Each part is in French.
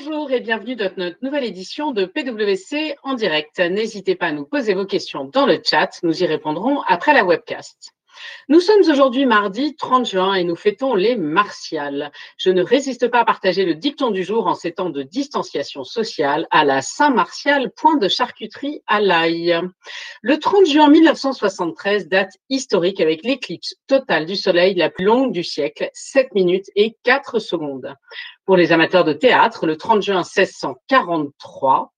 Bonjour et bienvenue dans notre nouvelle édition de PWC en direct. N'hésitez pas à nous poser vos questions dans le chat, nous y répondrons après la webcast. Nous sommes aujourd'hui mardi 30 juin et nous fêtons les martiales. Je ne résiste pas à partager le dicton du jour en ces temps de distanciation sociale à la Saint-Martial, point de charcuterie à l'ail. Le 30 juin 1973, date historique avec l'éclipse totale du soleil la plus longue du siècle, 7 minutes et 4 secondes. Pour les amateurs de théâtre, le 30 juin 1643,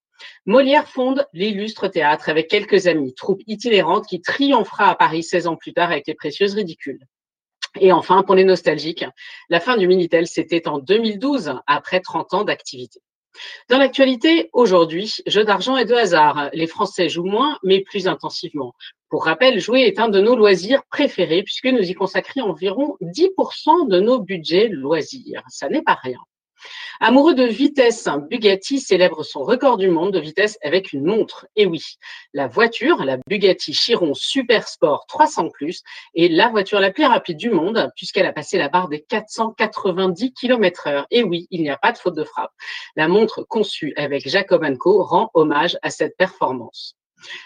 Molière fonde l'illustre théâtre avec quelques amis, troupe itinérante qui triomphera à Paris 16 ans plus tard avec les précieuses ridicules. Et enfin, pour les nostalgiques, la fin du Minitel, c'était en 2012, après 30 ans d'activité. Dans l'actualité, aujourd'hui, jeu d'argent et de hasard. Les Français jouent moins, mais plus intensivement. Pour rappel, jouer est un de nos loisirs préférés puisque nous y consacrons environ 10% de nos budgets loisirs. Ça n'est pas rien. Amoureux de vitesse, Bugatti célèbre son record du monde de vitesse avec une montre. Et oui, la voiture, la Bugatti Chiron Super Sport 300 est la voiture la plus rapide du monde puisqu'elle a passé la barre des 490 km heure. Et oui, il n'y a pas de faute de frappe. La montre conçue avec Jacob Co rend hommage à cette performance.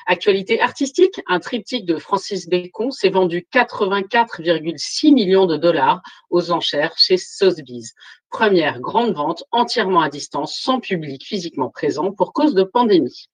Actualité artistique, un triptyque de Francis Bacon s'est vendu 84,6 millions de dollars aux enchères chez Sotheby's. Première grande vente entièrement à distance, sans public physiquement présent pour cause de pandémie.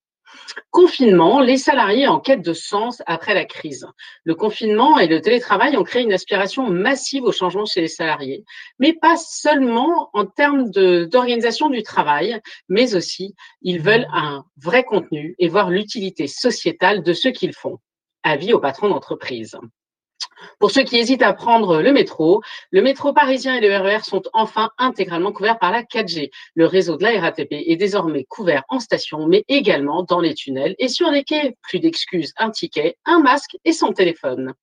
Confinement, les salariés en quête de sens après la crise. Le confinement et le télétravail ont créé une aspiration massive au changement chez les salariés, mais pas seulement en termes d'organisation du travail, mais aussi ils veulent un vrai contenu et voir l'utilité sociétale de ce qu'ils font. Avis aux patrons d'entreprise. Pour ceux qui hésitent à prendre le métro, le métro parisien et le RER e sont enfin intégralement couverts par la 4G. Le réseau de la RATP est désormais couvert en station, mais également dans les tunnels et sur les quais. Plus d'excuses, un ticket, un masque et son téléphone.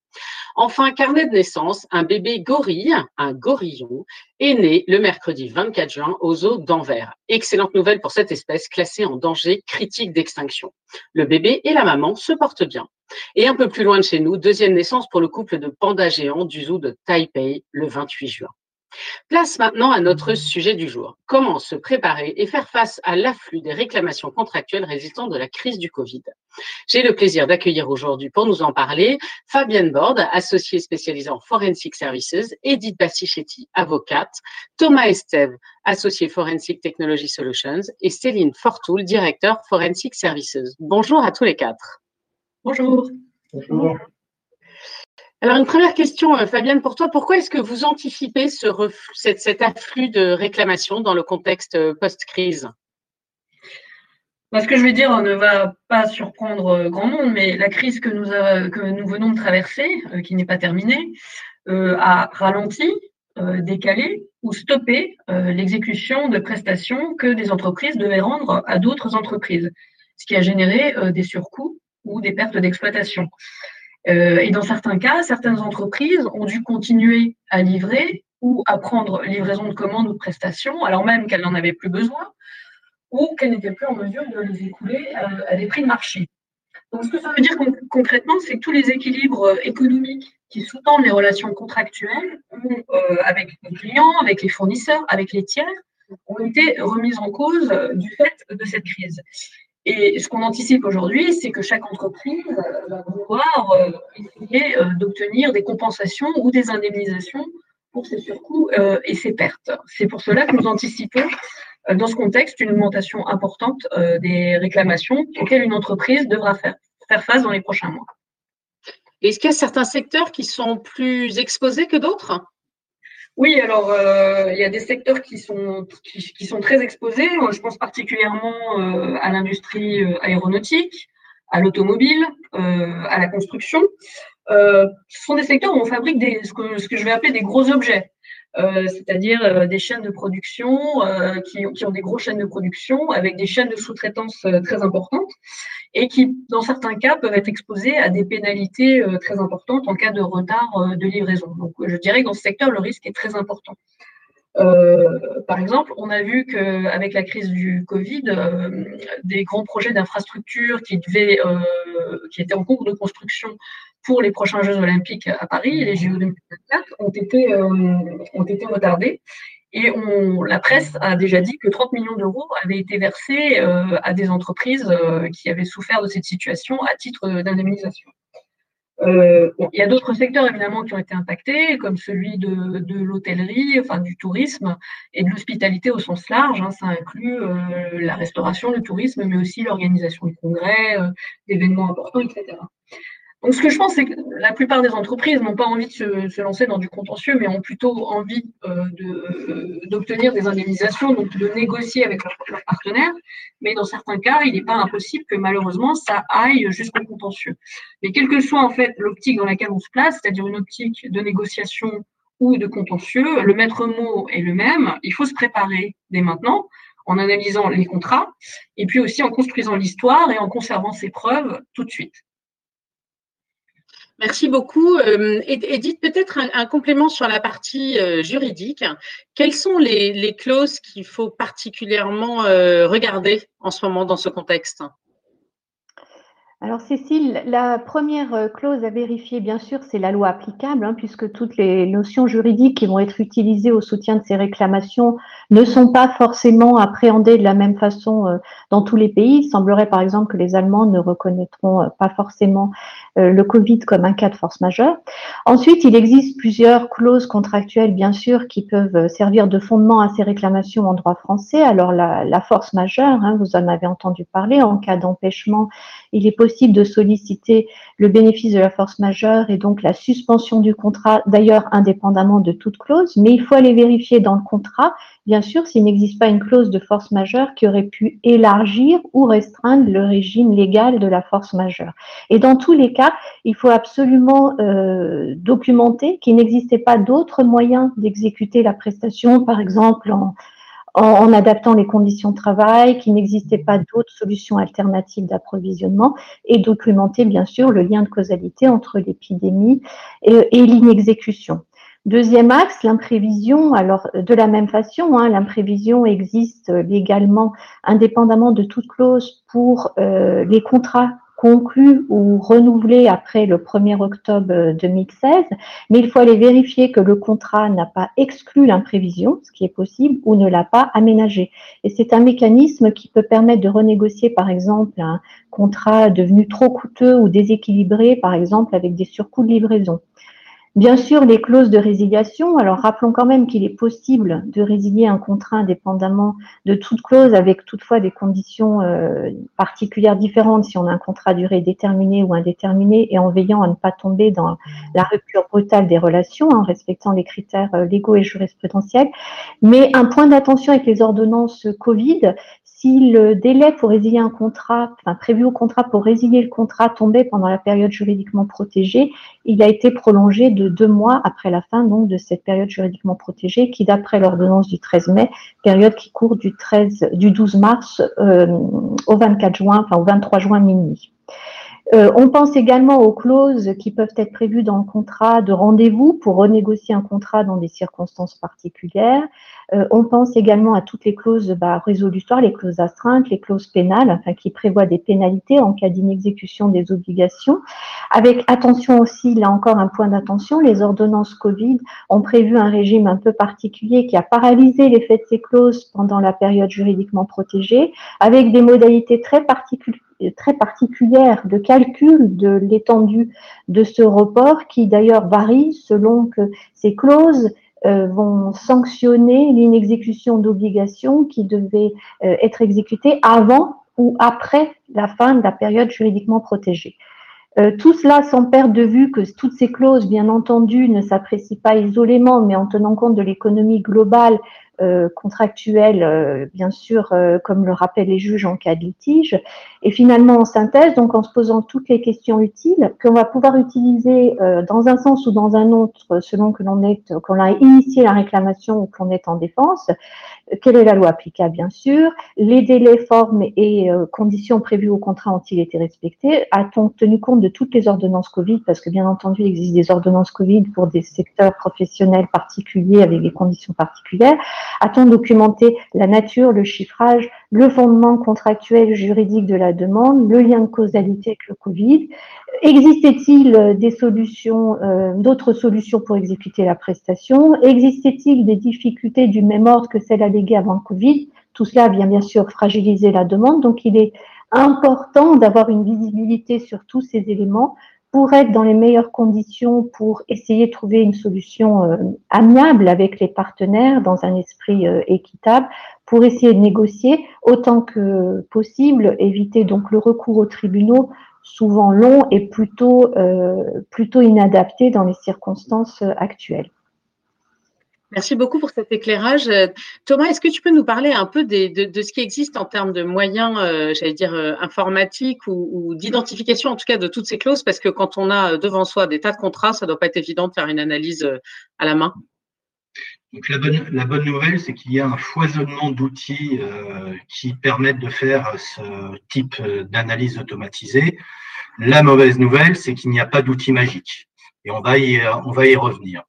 Enfin, carnet de naissance, un bébé gorille, un gorillon, est né le mercredi 24 juin aux eaux d'Anvers. Excellente nouvelle pour cette espèce classée en danger critique d'extinction. Le bébé et la maman se portent bien. Et un peu plus loin de chez nous, deuxième naissance pour le couple de pandas géants du zoo de Taipei le 28 juin. Place maintenant à notre sujet du jour. Comment se préparer et faire face à l'afflux des réclamations contractuelles résultant de la crise du Covid? J'ai le plaisir d'accueillir aujourd'hui pour nous en parler Fabienne Borde, associée spécialisée en Forensic Services, Edith Bassichetti, avocate, Thomas Estève, associé Forensic Technology Solutions et Céline Fortoul, directeur Forensic Services. Bonjour à tous les quatre. Bonjour. Bonjour. Alors, une première question, euh, Fabienne, pour toi, pourquoi est-ce que vous anticipez ce cet, afflux de réclamations dans le contexte euh, post-crise? Ce que je vais dire ne va pas surprendre euh, grand monde, mais la crise que nous venons de traverser, qui n'est pas terminée, a ralenti, décalé ou stoppé l'exécution de prestations que des entreprises devaient rendre à d'autres entreprises, ce qui a généré des surcoûts ou des pertes d'exploitation. Euh, et dans certains cas, certaines entreprises ont dû continuer à livrer ou à prendre livraison de commandes ou de prestations, alors même qu'elles n'en avaient plus besoin, ou qu'elles n'étaient plus en mesure de les écouler à, des prix de marché. Donc, ce que ça veut dire concrètement, c'est que tous les équilibres économiques qui sous-tendent les relations contractuelles euh, avec les clients, avec les fournisseurs, avec les tiers, ont été remis en cause du fait de cette crise. Et ce qu'on anticipe aujourd'hui, c'est que chaque entreprise euh, va vouloir euh, essayer euh, d'obtenir des compensations ou des indemnisations pour ses surcoûts et ses pertes. C'est pour cela que nous anticipons dans ce contexte une augmentation importante des réclamations auxquelles une entreprise devra faire, faire face dans les prochains mois. Est-ce qu'il y a certains secteurs qui sont plus exposés que d'autres? Oui, alors euh, il y a des secteurs qui sont qui, sont très exposés. Je pense particulièrement euh, à l'industrie euh, aéronautique, à l'automobile, à la construction. ce sont des secteurs où on fabrique des, ce, que, ce que je vais appeler des gros objets. C'est-à-dire des chaînes de production qui, qui, ont des grosses chaînes de production avec des chaînes de sous-traitance très importantes et qui, dans certains cas, peuvent être exposés à des pénalités euh, très importantes en cas de retard euh, de livraison. Donc, je dirais que dans ce secteur, le risque est très important. Euh, par exemple, on a vu qu'avec la crise du Covid, des grands projets d'infrastructure qui, qui étaient en cours de construction pour les prochains Jeux Olympiques à Paris, les JO 2024, ont été, ont été retardés. Et on, la presse a déjà dit que 30 millions d'euros avaient été versés euh, à des entreprises euh, qui avaient souffert de cette situation à titre d'indemnisation. Euh, il y a d'autres secteurs évidemment qui ont été impactés, comme celui de, de l'hôtellerie, enfin du tourisme et de l'hospitalité au sens large. Hein, ça inclut euh, la restauration, le tourisme, mais aussi l'organisation de congrès, euh, d'événements importants, etc. Donc, ce que je pense, c'est que la plupart des entreprises n'ont pas envie de se, lancer dans du contentieux, mais ont plutôt envie euh, d'obtenir des indemnisations, donc de négocier avec leurs leur partenaires. Mais dans certains cas, il n'est pas impossible que malheureusement, ça aille jusqu'au contentieux. Mais quelle que soit en fait l'optique dans laquelle on se place, c'est-à-dire une optique de négociation ou de contentieux, le maître mot est le même. Il faut se préparer dès maintenant en analysant les contrats et puis aussi en construisant l'histoire et en conservant ses preuves tout de suite. Merci beaucoup. Euh, Edith, peut-être un, complément sur la partie euh, juridique. Quelles sont les, clauses qu'il faut particulièrement euh, regarder en ce moment dans ce contexte? Alors Cécile, la première euh, clause à vérifier, bien sûr, c'est la loi applicable, hein, puisque toutes les notions juridiques qui vont être utilisées au soutien de ces réclamations ne sont pas forcément appréhendées de la même façon euh, dans tous les pays. Il semblerait par exemple que les Allemands ne reconnaîtront euh, pas forcément le Covid comme un cas de force majeure. Ensuite, il existe plusieurs clauses contractuelles, bien sûr, qui peuvent servir de fondement à ces réclamations en droit français. Alors la, force majeure, hein, vous en avez entendu parler, en cas d'empêchement, il est possible de solliciter le bénéfice de la force majeure et donc la suspension du contrat, d'ailleurs indépendamment de toute clause, mais il faut aller vérifier dans le contrat, bien sûr, s'il n'existe pas une clause de force majeure qui aurait pu élargir ou restreindre le régime légal de la force majeure. Et dans tous les cas, il faut absolument euh, documenter qu'il n'existait pas d'autres moyens d'exécuter la prestation, par exemple en en, adaptant les conditions de travail, qu'il n'existait pas d'autres solutions alternatives d'approvisionnement et documenter bien sûr le lien de causalité entre l'épidémie et, l'inexécution. Deuxième axe, l'imprévision. Alors, de la même façon, hein, l'imprévision existe légalement, indépendamment de toute clause, pour euh, les contrats conclu ou renouvelé après le 1er octobre 2016, mais il faut aller vérifier que le contrat n'a pas exclu l'imprévision, ce qui est possible, ou ne l'a pas aménagé. Et c'est un mécanisme qui peut permettre de renégocier, par exemple, un contrat devenu trop coûteux ou déséquilibré, par exemple, avec des surcoûts de livraison. Bien sûr, les clauses de résiliation. Alors, rappelons quand même qu'il est possible de résilier un contrat indépendamment de toute clause, avec toutefois des conditions euh, particulières différentes si on a un contrat durée déterminée ou indéterminée, et en veillant à ne pas tomber dans la rupture brutale des relations, en respectant les critères euh, légaux et jurisprudentiels. Mais un point d'attention avec les ordonnances Covid, si le délai pour résilier un contrat, enfin prévu au contrat pour résilier le contrat tombait pendant la période juridiquement protégée, il a été prolongé de deux mois après la fin donc de cette période juridiquement protégée, qui d'après l'ordonnance du 13 mai, période qui court du 13, du 12 mars euh, au 24 juin, enfin au 23 juin minuit. Euh, on pense également aux clauses qui peuvent être prévues dans le contrat de rendez-vous pour renégocier un contrat dans des circonstances particulières. Euh, on pense également à toutes les clauses bah, résolutoires, les clauses astreintes, les clauses pénales, enfin, qui prévoient des pénalités en cas d'inexécution des obligations. Avec attention aussi, là encore un point d'attention, les ordonnances Covid ont prévu un régime un peu particulier qui a paralysé l'effet de ces clauses pendant la période juridiquement protégée, avec des modalités très particulières très particulière de calcul de l'étendue de ce report qui d'ailleurs varie selon que ces clauses euh, vont sanctionner l'inexécution d'obligations qui devaient euh, être exécutées avant ou après la fin de la période juridiquement protégée. Euh, tout cela sans perdre de vue que toutes ces clauses, bien entendu, ne s'apprécient pas isolément, mais en tenant compte de l'économie globale euh, contractuelle, euh, bien sûr, comme le rappellent les juges en cas de litige. Et finalement, en synthèse, donc en se posant toutes les questions utiles, qu'on va pouvoir utiliser dans un sens ou dans un autre, selon que l'on est, qu'on a initié la réclamation ou qu'on est en défense, quelle est la loi applicable, bien sûr? Les délais, formes et euh, conditions prévues au contrat ont-ils été respectés? A-t-on tenu compte de toutes les ordonnances Covid? Parce que, bien entendu, il existe des ordonnances Covid pour des secteurs professionnels particuliers avec des conditions particulières. A-t-on documenté la nature, le chiffrage, le fondement contractuel juridique de la demande, le lien de causalité avec le Covid? Existait-il euh, des solutions, euh, d'autres solutions pour exécuter la prestation? Existait-il des difficultés du même ordre que celles avant le Covid Tout cela vient bien sûr fragiliser la demande, donc il est important d'avoir une visibilité sur tous ces éléments pour être dans les meilleures conditions pour essayer de trouver une solution euh, amiable avec les partenaires dans un esprit équitable pour essayer de négocier autant que possible, éviter donc le recours aux tribunaux souvent long et plutôt, euh, plutôt inadapté dans les circonstances actuelles. Merci beaucoup pour cet éclairage. Thomas, est-ce que tu peux nous parler un peu de, ce qui existe en termes de moyens, euh, j'allais dire, euh, informatiques ou, d'identification, en tout cas, de toutes ces clauses? Parce que quand on a devant soi des tas de contrats, ça ne doit pas être évident de faire une analyse à la main. Donc la bonne, nouvelle, c'est qu'il y a un foisonnement d'outils qui permettent de faire ce type d'analyse automatisée. La mauvaise nouvelle, c'est qu'il n'y a pas d'outils magiques. Et on va y revenir.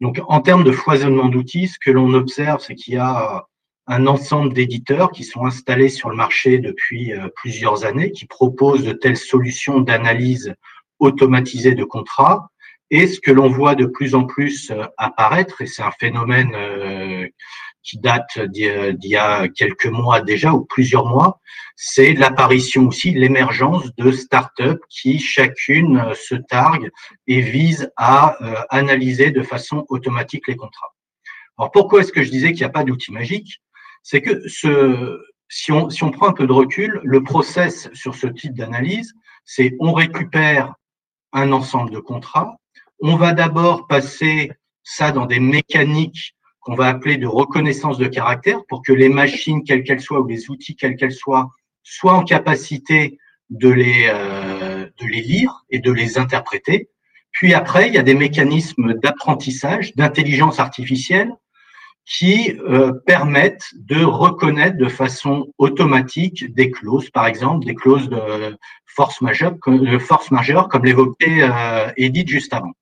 Donc, en termes de foisonnement d'outils, ce que l'on observe, c'est qu'il y a un ensemble d'éditeurs qui sont installés sur le marché depuis euh, plusieurs années, qui proposent de telles solutions d'analyse automatisée de contrats. Et ce que l'on voit de plus en plus euh, apparaître, et c'est un phénomène euh, qui date d'il y a quelques mois déjà ou plusieurs mois, c'est l'apparition aussi, l'émergence de startups qui chacune euh, se targue et vise à euh, analyser de façon automatique les contrats. Alors pourquoi est-ce que je disais qu'il n'y a pas d'outil magique C'est que ce, si, on, si on prend un peu de recul, le process sur ce type d'analyse, c'est on récupère un ensemble de contrats, on va d'abord passer ça dans des mécaniques qu'on va appeler de reconnaissance de caractère pour que les machines, quelles qu'elles soient, ou les outils, quels qu'elles soient, soient en capacité de les, euh, de les lire et de les interpréter. Puis après, il y a des mécanismes d'apprentissage, d'intelligence artificielle qui euh, permettent de reconnaître de façon automatique des clauses, par exemple des clauses de force majeure, comme l'évoquait euh, Edith juste avant.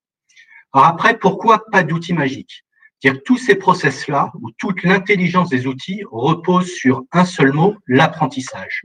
Alors après, pourquoi pas d'outils magiques? Tous ces process-là, où toute l'intelligence des outils repose sur un seul mot, l'apprentissage.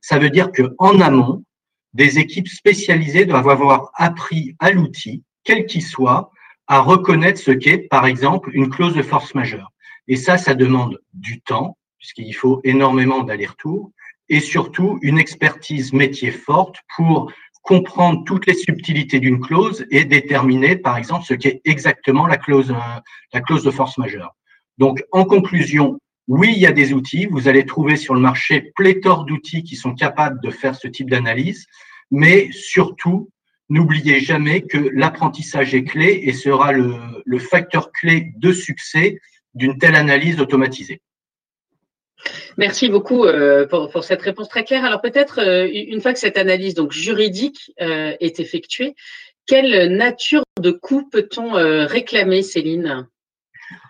Ça veut dire que en amont, des équipes spécialisées doivent avoir appris à l'outil, quel qu'il soit, à reconnaître ce qu'est, par exemple, une clause de force majeure. Et ça, ça demande du temps, puisqu'il faut énormément d'allers-retours, et surtout une expertise métier forte pour comprendre toutes les subtilités d'une clause et déterminer, par exemple, ce qu'est exactement la clause, euh, la clause de force majeure. Donc, en conclusion, oui, il y a des outils. Vous allez trouver sur le marché pléthore d'outils qui sont capables de faire ce type d'analyse, mais surtout, n'oubliez jamais que l'apprentissage est clé et sera le, le facteur clé de succès d'une telle analyse automatisée. Merci beaucoup euh, pour, cette réponse très claire. Alors peut-être euh, une fois que cette analyse donc juridique euh, est effectuée, quelle nature de coût peut-on réclamer, Céline?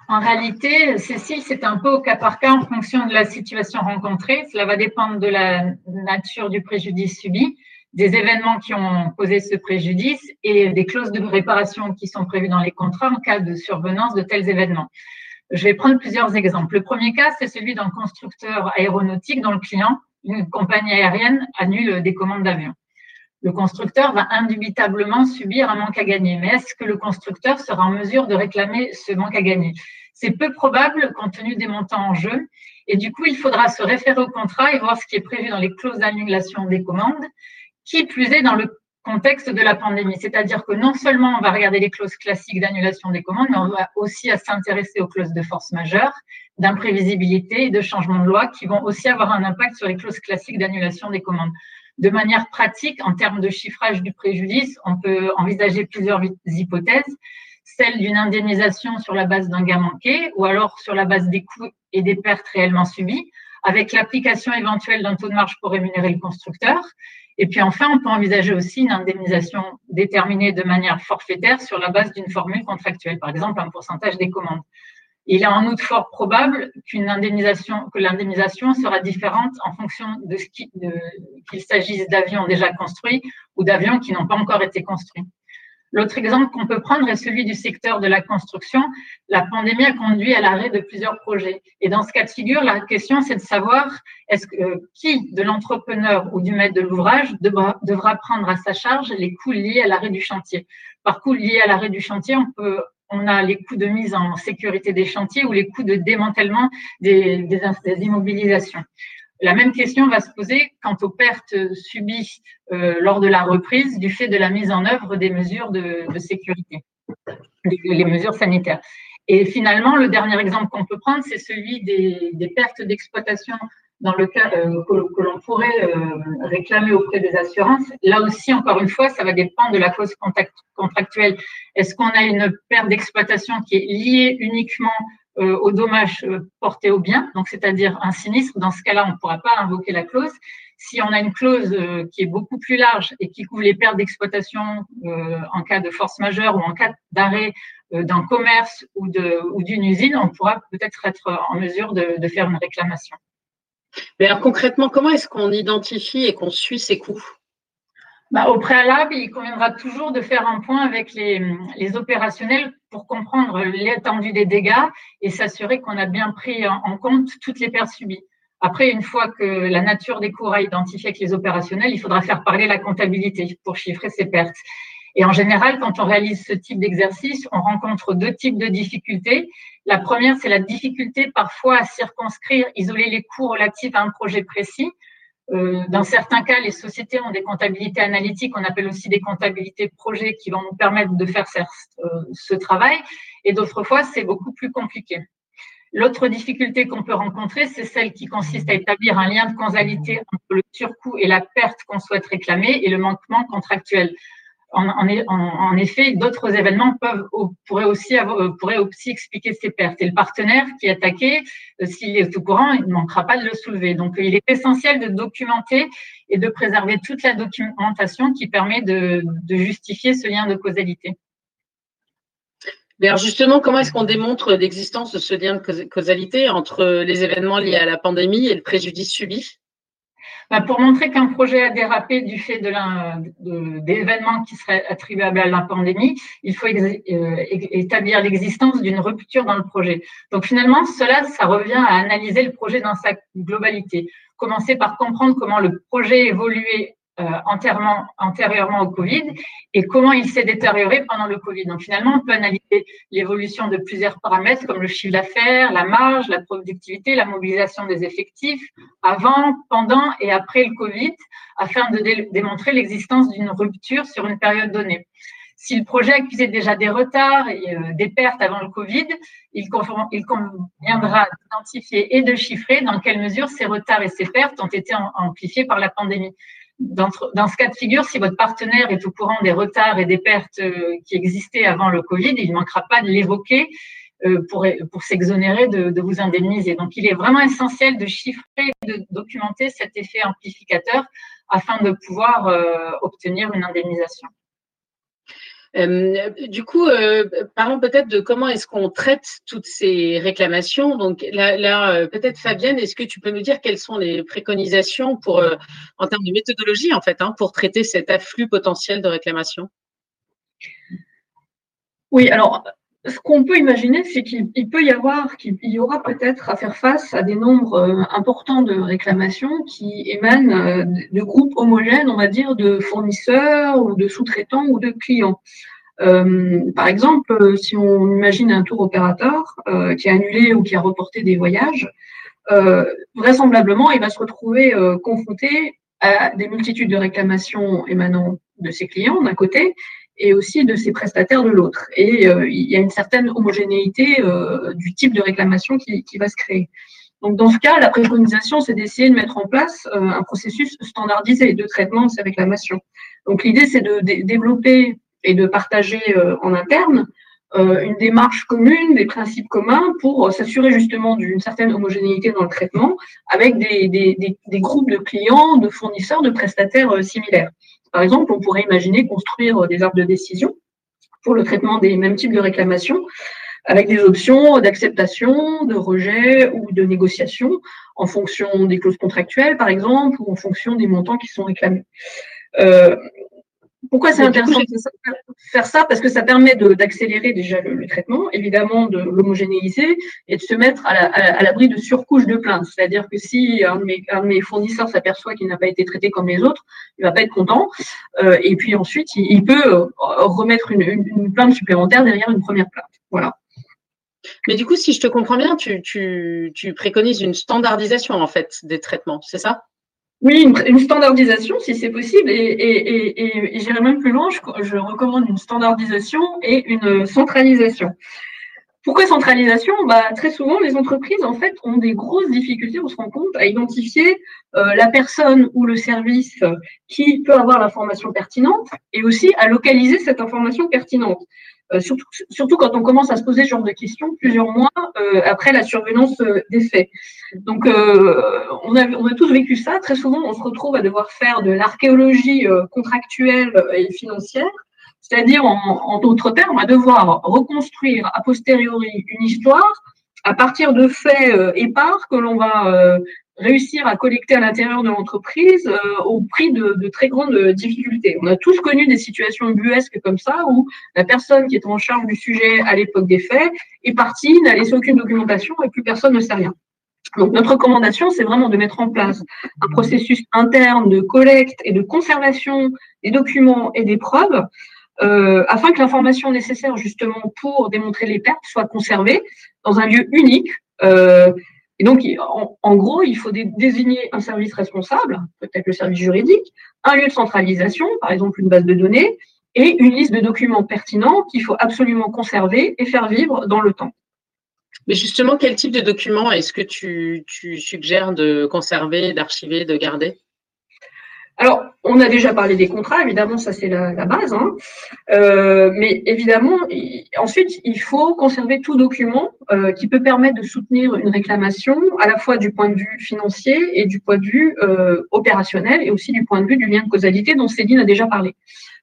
En réalité, Cécile, c'est un peu au cas par cas en fonction de la situation rencontrée. Cela va dépendre de la nature du préjudice subi, des événements qui ont causé ce préjudice et des clauses de réparation qui sont prévues dans les contrats en cas de survenance de tels événements. Je vais prendre plusieurs exemples. Le premier cas, c'est celui d'un constructeur aéronautique dont le client, une compagnie aérienne, annule des commandes d'avion. Le constructeur va indubitablement subir un manque à gagner. Mais est-ce que le constructeur sera en mesure de réclamer ce manque à gagner? C'est peu probable compte tenu des montants en jeu. Et du coup, il faudra se référer au contrat et voir ce qui est prévu dans les clauses d'annulation des commandes, qui plus est dans le contexte de la pandémie. C'est-à-dire que non seulement on va regarder les clauses classiques d'annulation des commandes, mais on va aussi s'intéresser aux clauses de force majeure, d'imprévisibilité et de changement de loi qui vont aussi avoir un impact sur les clauses classiques d'annulation des commandes. De manière pratique, en termes de chiffrage du préjudice, on peut envisager plusieurs hypothèses. Celle d'une indemnisation sur la base d'un gain manqué ou alors sur la base des coûts et des pertes réellement subies, avec l'application éventuelle d'un taux de marge pour rémunérer le constructeur et puis enfin, on peut envisager aussi une indemnisation déterminée de manière forfaitaire sur la base d'une formule contractuelle, par exemple un pourcentage des commandes. Il est en outre fort probable qu'une indemnisation, que l'indemnisation sera différente en fonction de ce qu'il s'agisse d'avions déjà construits ou d'avions qui n'ont pas encore été construits. L'autre exemple qu'on peut prendre est celui du secteur de la construction. La pandémie a conduit à l'arrêt de plusieurs projets. Et dans ce cas de figure, la question, c'est de savoir est-ce que, euh, qui de l'entrepreneur ou du maître de l'ouvrage devra, prendre à sa charge les coûts liés à l'arrêt du chantier? Par coûts liés à l'arrêt du chantier, on peut on a les coûts de mise en sécurité des chantiers ou les coûts de démantèlement des immobilisations. La même question va se poser quant aux pertes subies euh, lors de la reprise du fait de la mise en œuvre des mesures de, sécurité, les mesures sanitaires. Et finalement, le dernier exemple qu'on peut prendre, c'est celui des, pertes d'exploitation dans le cas euh, que, que l'on pourrait euh, réclamer auprès des assurances. Là aussi, encore une fois, ça va dépendre de la cause contractuelle. Est-ce qu'on a une perte d'exploitation qui est liée uniquement euh, aux dommages euh, portés au bien, donc c'est-à-dire un sinistre. Dans ce cas-là, on ne pourra pas invoquer la clause. Si on a une clause euh, qui est beaucoup plus large et qui couvre les pertes d'exploitation en cas de force majeure ou en cas d'arrêt d'un commerce ou d'une usine, on pourra peut-être être en mesure de, de faire une réclamation. Mais alors concrètement, comment est-ce qu'on identifie et qu'on suit ces coûts? Bah, au préalable, il conviendra toujours de faire un point avec les, opérationnels pour comprendre l'étendue des dégâts et s'assurer qu'on a bien pris en, compte toutes les pertes subies. Après, une fois que la nature des cours a identifié avec les opérationnels, il faudra faire parler la comptabilité pour chiffrer ces pertes. Et en général, quand on réalise ce type d'exercice, on rencontre deux types de difficultés. La première, c'est la difficulté parfois à circonscrire, isoler les coûts relatifs à un projet précis. Euh, dans certains cas, les sociétés ont des comptabilités analytiques, on appelle aussi des comptabilités projet qui vont nous permettre de faire euh, ce travail. Et d'autres fois, c'est beaucoup plus compliqué. L'autre difficulté qu'on peut rencontrer, c'est celle qui consiste à établir un lien de causalité entre le surcoût et la perte qu'on souhaite réclamer et le manquement contractuel en, effet, d'autres événements peuvent, pourraient, aussi expliquer ces pertes. Et le partenaire qui est attaqué, euh, s'il est au courant, il ne manquera pas de le soulever. Donc, il est essentiel de documenter et de préserver toute la documentation qui permet de, justifier ce lien de causalité. alors justement, comment est-ce qu'on démontre l'existence de ce lien de causalité entre les événements liés à la pandémie et le préjudice subi? Bah, pour montrer qu'un projet a dérapé du fait d'événements qui seraient attribuables à la pandémie, il faut euh, établir l'existence d'une rupture dans le projet. Donc finalement, cela, ça revient à analyser le projet dans sa globalité. Commencer par comprendre comment le projet évoluait antérieurement au Covid et comment il s'est détérioré pendant le Covid. Donc finalement, on peut analyser l'évolution de plusieurs paramètres comme le chiffre d'affaires, la marge, la productivité, la mobilisation des effectifs avant, pendant et après le Covid afin de démontrer l'existence d'une rupture sur une période donnée. Si le projet accusait déjà des retards et euh, des pertes avant le Covid, il conviendra d'identifier et de chiffrer dans quelle mesure ces retards et ces pertes ont été amplifiés par la pandémie dans, ce cas de figure, si votre partenaire est au courant des retards et des pertes euh, qui existaient avant le Covid, il ne manquera pas de l'évoquer euh, pour, s'exonérer de, de, vous indemniser. Donc, il est vraiment essentiel de chiffrer, de documenter cet effet amplificateur afin de pouvoir euh, obtenir une indemnisation. Euh, du coup, euh, parlons peut-être de comment est-ce qu'on traite toutes ces réclamations. Donc là, euh, peut-être Fabienne, est-ce que tu peux nous dire quelles sont les préconisations pour, en termes de méthodologie, en fait, hein, pour traiter cet afflux potentiel de réclamations? Oui, alors ce qu'on peut imaginer, c'est qu'il y aura peut-être à faire face à des nombres importants de réclamations qui émanent de groupes homogènes, on va dire, de fournisseurs ou de sous-traitants ou de clients. Euh, par exemple, si on imagine un tour opérateur euh, qui a annulé ou qui a reporté des voyages, euh, vraisemblablement, il va se retrouver confronté à des multitudes de réclamations émanant de ses clients d'un côté et aussi de ses prestataires de l'autre. Et euh, il y a une certaine homogénéité euh, du type de réclamation qui, va se créer. Donc dans ce cas, la préconisation, c'est d'essayer de mettre en place euh, un processus standardisé de traitement de ces réclamations. Donc l'idée, c'est de, développer et de partager en interne une démarche commune, des principes communs pour s'assurer justement d'une certaine homogénéité dans le traitement avec des, groupes de clients, de fournisseurs, de prestataires similaires. Par exemple, on pourrait imaginer construire des arbres de décision pour le traitement des mêmes types de réclamations avec des options d'acceptation, de rejet ou de négociation en fonction des clauses contractuelles, par exemple, ou en fonction des montants qui sont réclamés. Euh, pourquoi c'est intéressant de faire ça? Parce que ça permet d'accélérer déjà le, traitement, évidemment de l'homogénéiser et de se mettre à l'abri de surcouches de plaintes. C'est-à-dire que si un de mes, fournisseurs s'aperçoit qu'il n'a pas été traité comme les autres, il va pas être content. Euh, et puis ensuite, il, peut euh, remettre une, une, plainte supplémentaire derrière une première plainte. Voilà. Mais du coup, si je te comprends bien, tu, tu préconises une standardisation en fait des traitements, c'est ça? Oui, une, standardisation si c'est possible, et, et, et, j'irai même plus loin, je, recommande une standardisation et une centralisation. Pourquoi centralisation? Bah, Très souvent, les entreprises en fait ont des grosses difficultés, on se rend compte, à identifier euh, la personne ou le service qui peut avoir l'information pertinente et aussi à localiser cette information pertinente. Euh, surtout, surtout quand on commence à se poser ce genre de questions plusieurs mois euh, après la survenance euh, des faits. Donc, on a, on, a, tous vécu ça. Très souvent, on se retrouve à devoir faire de l'archéologie contractuelle et financière, c'est-à-dire, en, d'autres termes, à devoir reconstruire a posteriori une histoire à partir de faits épars que l'on va réussir à collecter à l'intérieur de l'entreprise euh, au prix de, de, très grandes difficultés. On a tous connu des situations buesques comme ça où la personne qui était en charge du sujet à l'époque des faits est partie, n'a laissé aucune documentation et plus personne ne sait rien. Donc notre recommandation, c'est vraiment de mettre en place un processus interne de collecte et de conservation des documents et des preuves euh, afin que l'information nécessaire justement pour démontrer les pertes soit conservée dans un lieu unique euh, et donc, en, gros, il faut désigner un service responsable, peut-être le service juridique, un lieu de centralisation, par exemple une base de données, et une liste de documents pertinents qu'il faut absolument conserver et faire vivre dans le temps. Mais justement, quel type de documents est-ce que tu suggères de conserver, d'archiver, de garder? Alors, on a déjà parlé des contrats, évidemment, ça c'est la, base. Hein. Euh, mais évidemment, ensuite, il faut conserver tout document euh, qui peut permettre de soutenir une réclamation, à la fois du point de vue financier et du point de vue euh, opérationnel, et aussi du point de vue du lien de causalité dont Céline a déjà parlé.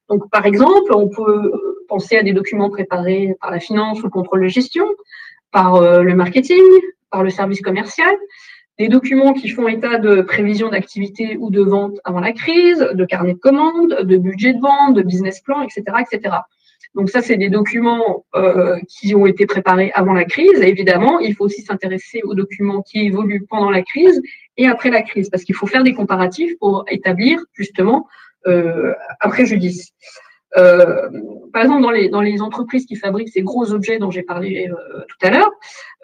Donc, par exemple, on peut penser à des documents préparés par la finance ou le contrôle de gestion, par le marketing, par le service commercial des documents qui font état de prévision d'activité ou de vente avant la crise, de carnet de commandes, de budget de vente, de business plan, etc. etc. Donc ça, c'est des documents euh, qui ont été préparés avant la crise. évidemment, il faut aussi s'intéresser aux documents qui évoluent pendant la crise et après la crise, parce qu'il faut faire des comparatifs pour établir justement euh, un préjudice. Euh, par exemple, dans les, dans les entreprises qui fabriquent ces gros objets dont j'ai parlé euh, tout à l'heure,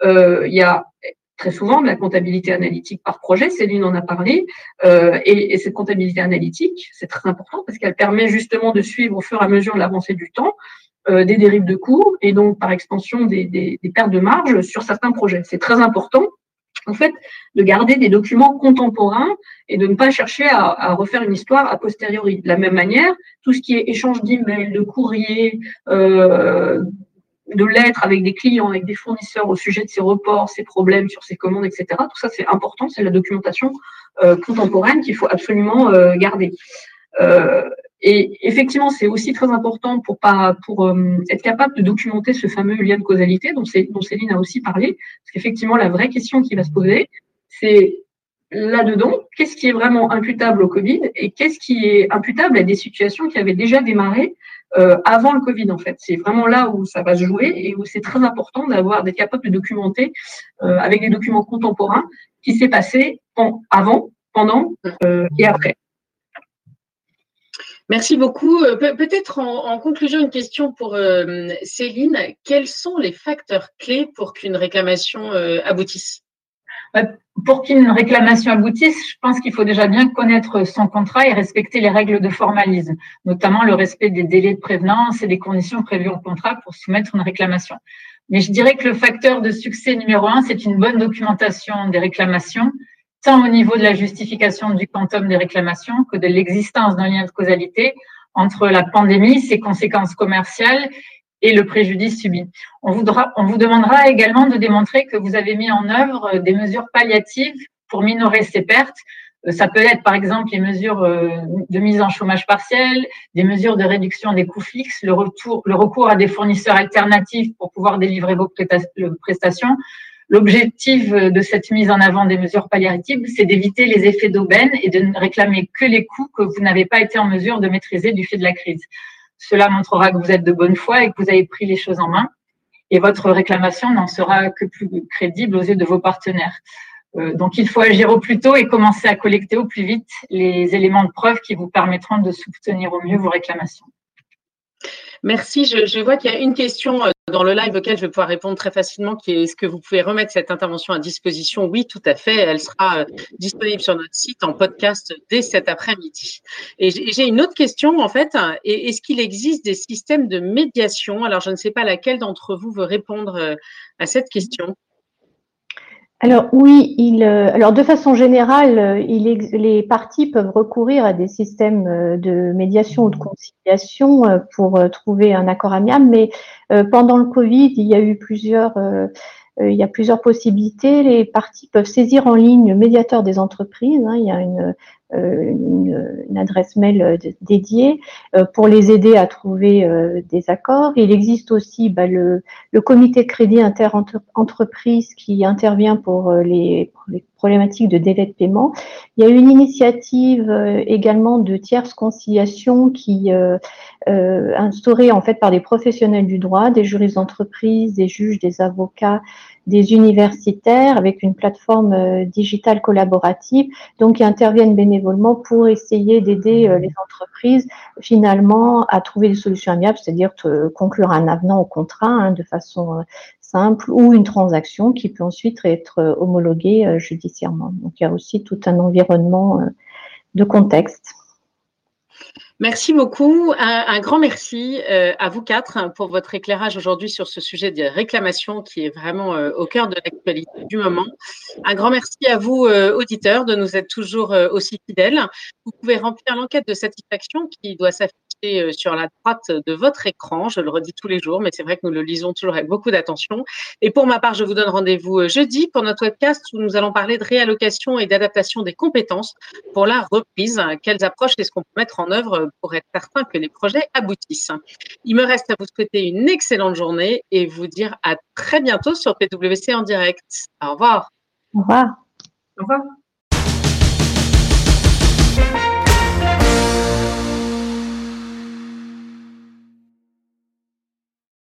euh, il y a très souvent de la comptabilité analytique par projet. Céline en a parlé. Euh, et, cette comptabilité analytique, c'est très important parce qu'elle permet justement de suivre au fur et à mesure de l'avancée du temps euh, des dérives de coûts et donc par extension des, pertes de marge sur certains projets. C'est très important en fait, de garder des documents contemporains et de ne pas chercher à, refaire une histoire a posteriori. De la même manière, tout ce qui est échange d'emails, de courriers, euh, de lettres avec des clients, avec des fournisseurs au sujet de ces reports, ces problèmes sur ces commandes, etc. Tout ça, c'est important, c'est la documentation euh, contemporaine qu'il faut absolument euh, garder. Euh, et effectivement, c'est aussi très important pour, être capable de documenter ce fameux lien de causalité dont, dont Céline a aussi parlé. Parce qu'effectivement, la vraie question qui va se poser, c'est là-dedans, qu'est-ce qui est vraiment imputable au Covid et qu'est-ce qui est imputable à des situations qui avaient déjà démarré euh, avant le Covid en fait. C'est vraiment là où ça va se jouer et où c'est très important d'avoir d'être capable de documenter euh, avec des documents contemporains qui s'est passé avant, pendant euh, et après. Merci beaucoup. Peut-être en, conclusion une question pour Céline. Quels sont les facteurs clés pour qu'une réclamation aboutisse? Pour qu'une réclamation aboutisse, je pense qu'il faut déjà bien connaître son contrat et respecter les règles de formalisme, notamment le respect des délais de prévenance et des conditions prévues au contrat pour soumettre une réclamation. Mais je dirais que le facteur de succès numéro un, c'est une bonne documentation des réclamations, tant au niveau de la justification du quantum des réclamations que de l'existence d'un lien de causalité entre la pandémie, ses conséquences commerciales et le préjudice subi. On, vous demandera également de démontrer que vous avez mis en œuvre des mesures palliatives pour minorer ces pertes, Ça peut être par exemple les mesures de mise en chômage partiel, des mesures de réduction des coûts fixes, le, le recours à des fournisseurs alternatifs pour pouvoir délivrer vos prestations. L'objectif de cette mise en avant des mesures palliatives, c'est d'éviter les effets d'aubaine et de ne réclamer que les coûts que vous n'avez pas été en mesure de maîtriser du fait de la crise. Cela montrera que vous êtes de bonne foi et que vous avez pris les choses en main. Et votre réclamation n'en sera que plus crédible aux yeux de vos partenaires. Euh, donc, il faut agir au plus tôt et commencer à collecter au plus vite les éléments de preuve qui vous permettront de soutenir au mieux vos réclamations. Merci. Je, vois qu'il y a une question euh, dans le live auquel je vais pouvoir répondre très facilement, qui est est-ce que vous pouvez remettre cette intervention à disposition? Oui, tout à fait. Elle sera euh, disponible sur notre site en podcast dès cet après-midi. Et j'ai une autre question, en fait. Est-ce qu'il existe des systèmes de médiation? Alors, je ne sais pas laquelle d'entre vous veut répondre à cette question. Alors oui, il, euh, alors de façon générale, euh, il, les parties peuvent recourir à des systèmes euh, de médiation ou de conciliation pour trouver un accord amiable, mais pendant le Covid, il y a eu plusieurs, il y a plusieurs possibilités. Les parties peuvent saisir en ligne le médiateur des entreprises. Hein, il y a une, euh, une, adresse mail euh, dédiée euh, pour les aider à trouver des accords. Il existe aussi bah, le, comité crédit inter-entreprise qui intervient pour les, problématiques de délai de paiement. Il y a une initiative également de tierce conciliation qui euh, instaurée en fait par des professionnels du droit, des juristes d'entreprise, des juges, des avocats, des universitaires avec une plateforme digitale collaborative, donc qui interviennent bénévolement pour essayer d'aider euh, les entreprises finalement à trouver des solutions amiables, c'est-à-dire conclure un avenant au contrat hein, de façon euh, simple ou une transaction qui peut ensuite être euh, homologuée judiciairement. Donc il y a aussi tout un environnement de contexte. Merci beaucoup. Un, grand merci euh, à vous quatre pour votre éclairage aujourd'hui sur ce sujet des réclamations qui est vraiment euh, au cœur de l'actualité du moment. Un grand merci à vous, euh, auditeurs, de nous être toujours aussi fidèles. Vous pouvez remplir l'enquête de satisfaction qui doit s'afficher sur la droite de votre écran. Je le redis tous les jours, mais c'est vrai que nous le lisons toujours avec beaucoup d'attention. Et pour ma part, je vous donne rendez-vous jeudi pour notre webcast où nous allons parler de réallocation et d'adaptation des compétences pour la reprise. Quelles approches est-ce qu'on peut mettre en œuvre pour être certain que les projets aboutissent. Il me reste à vous souhaiter une excellente journée et vous dire à très bientôt sur PWC en direct. Au revoir. Au revoir. Au revoir.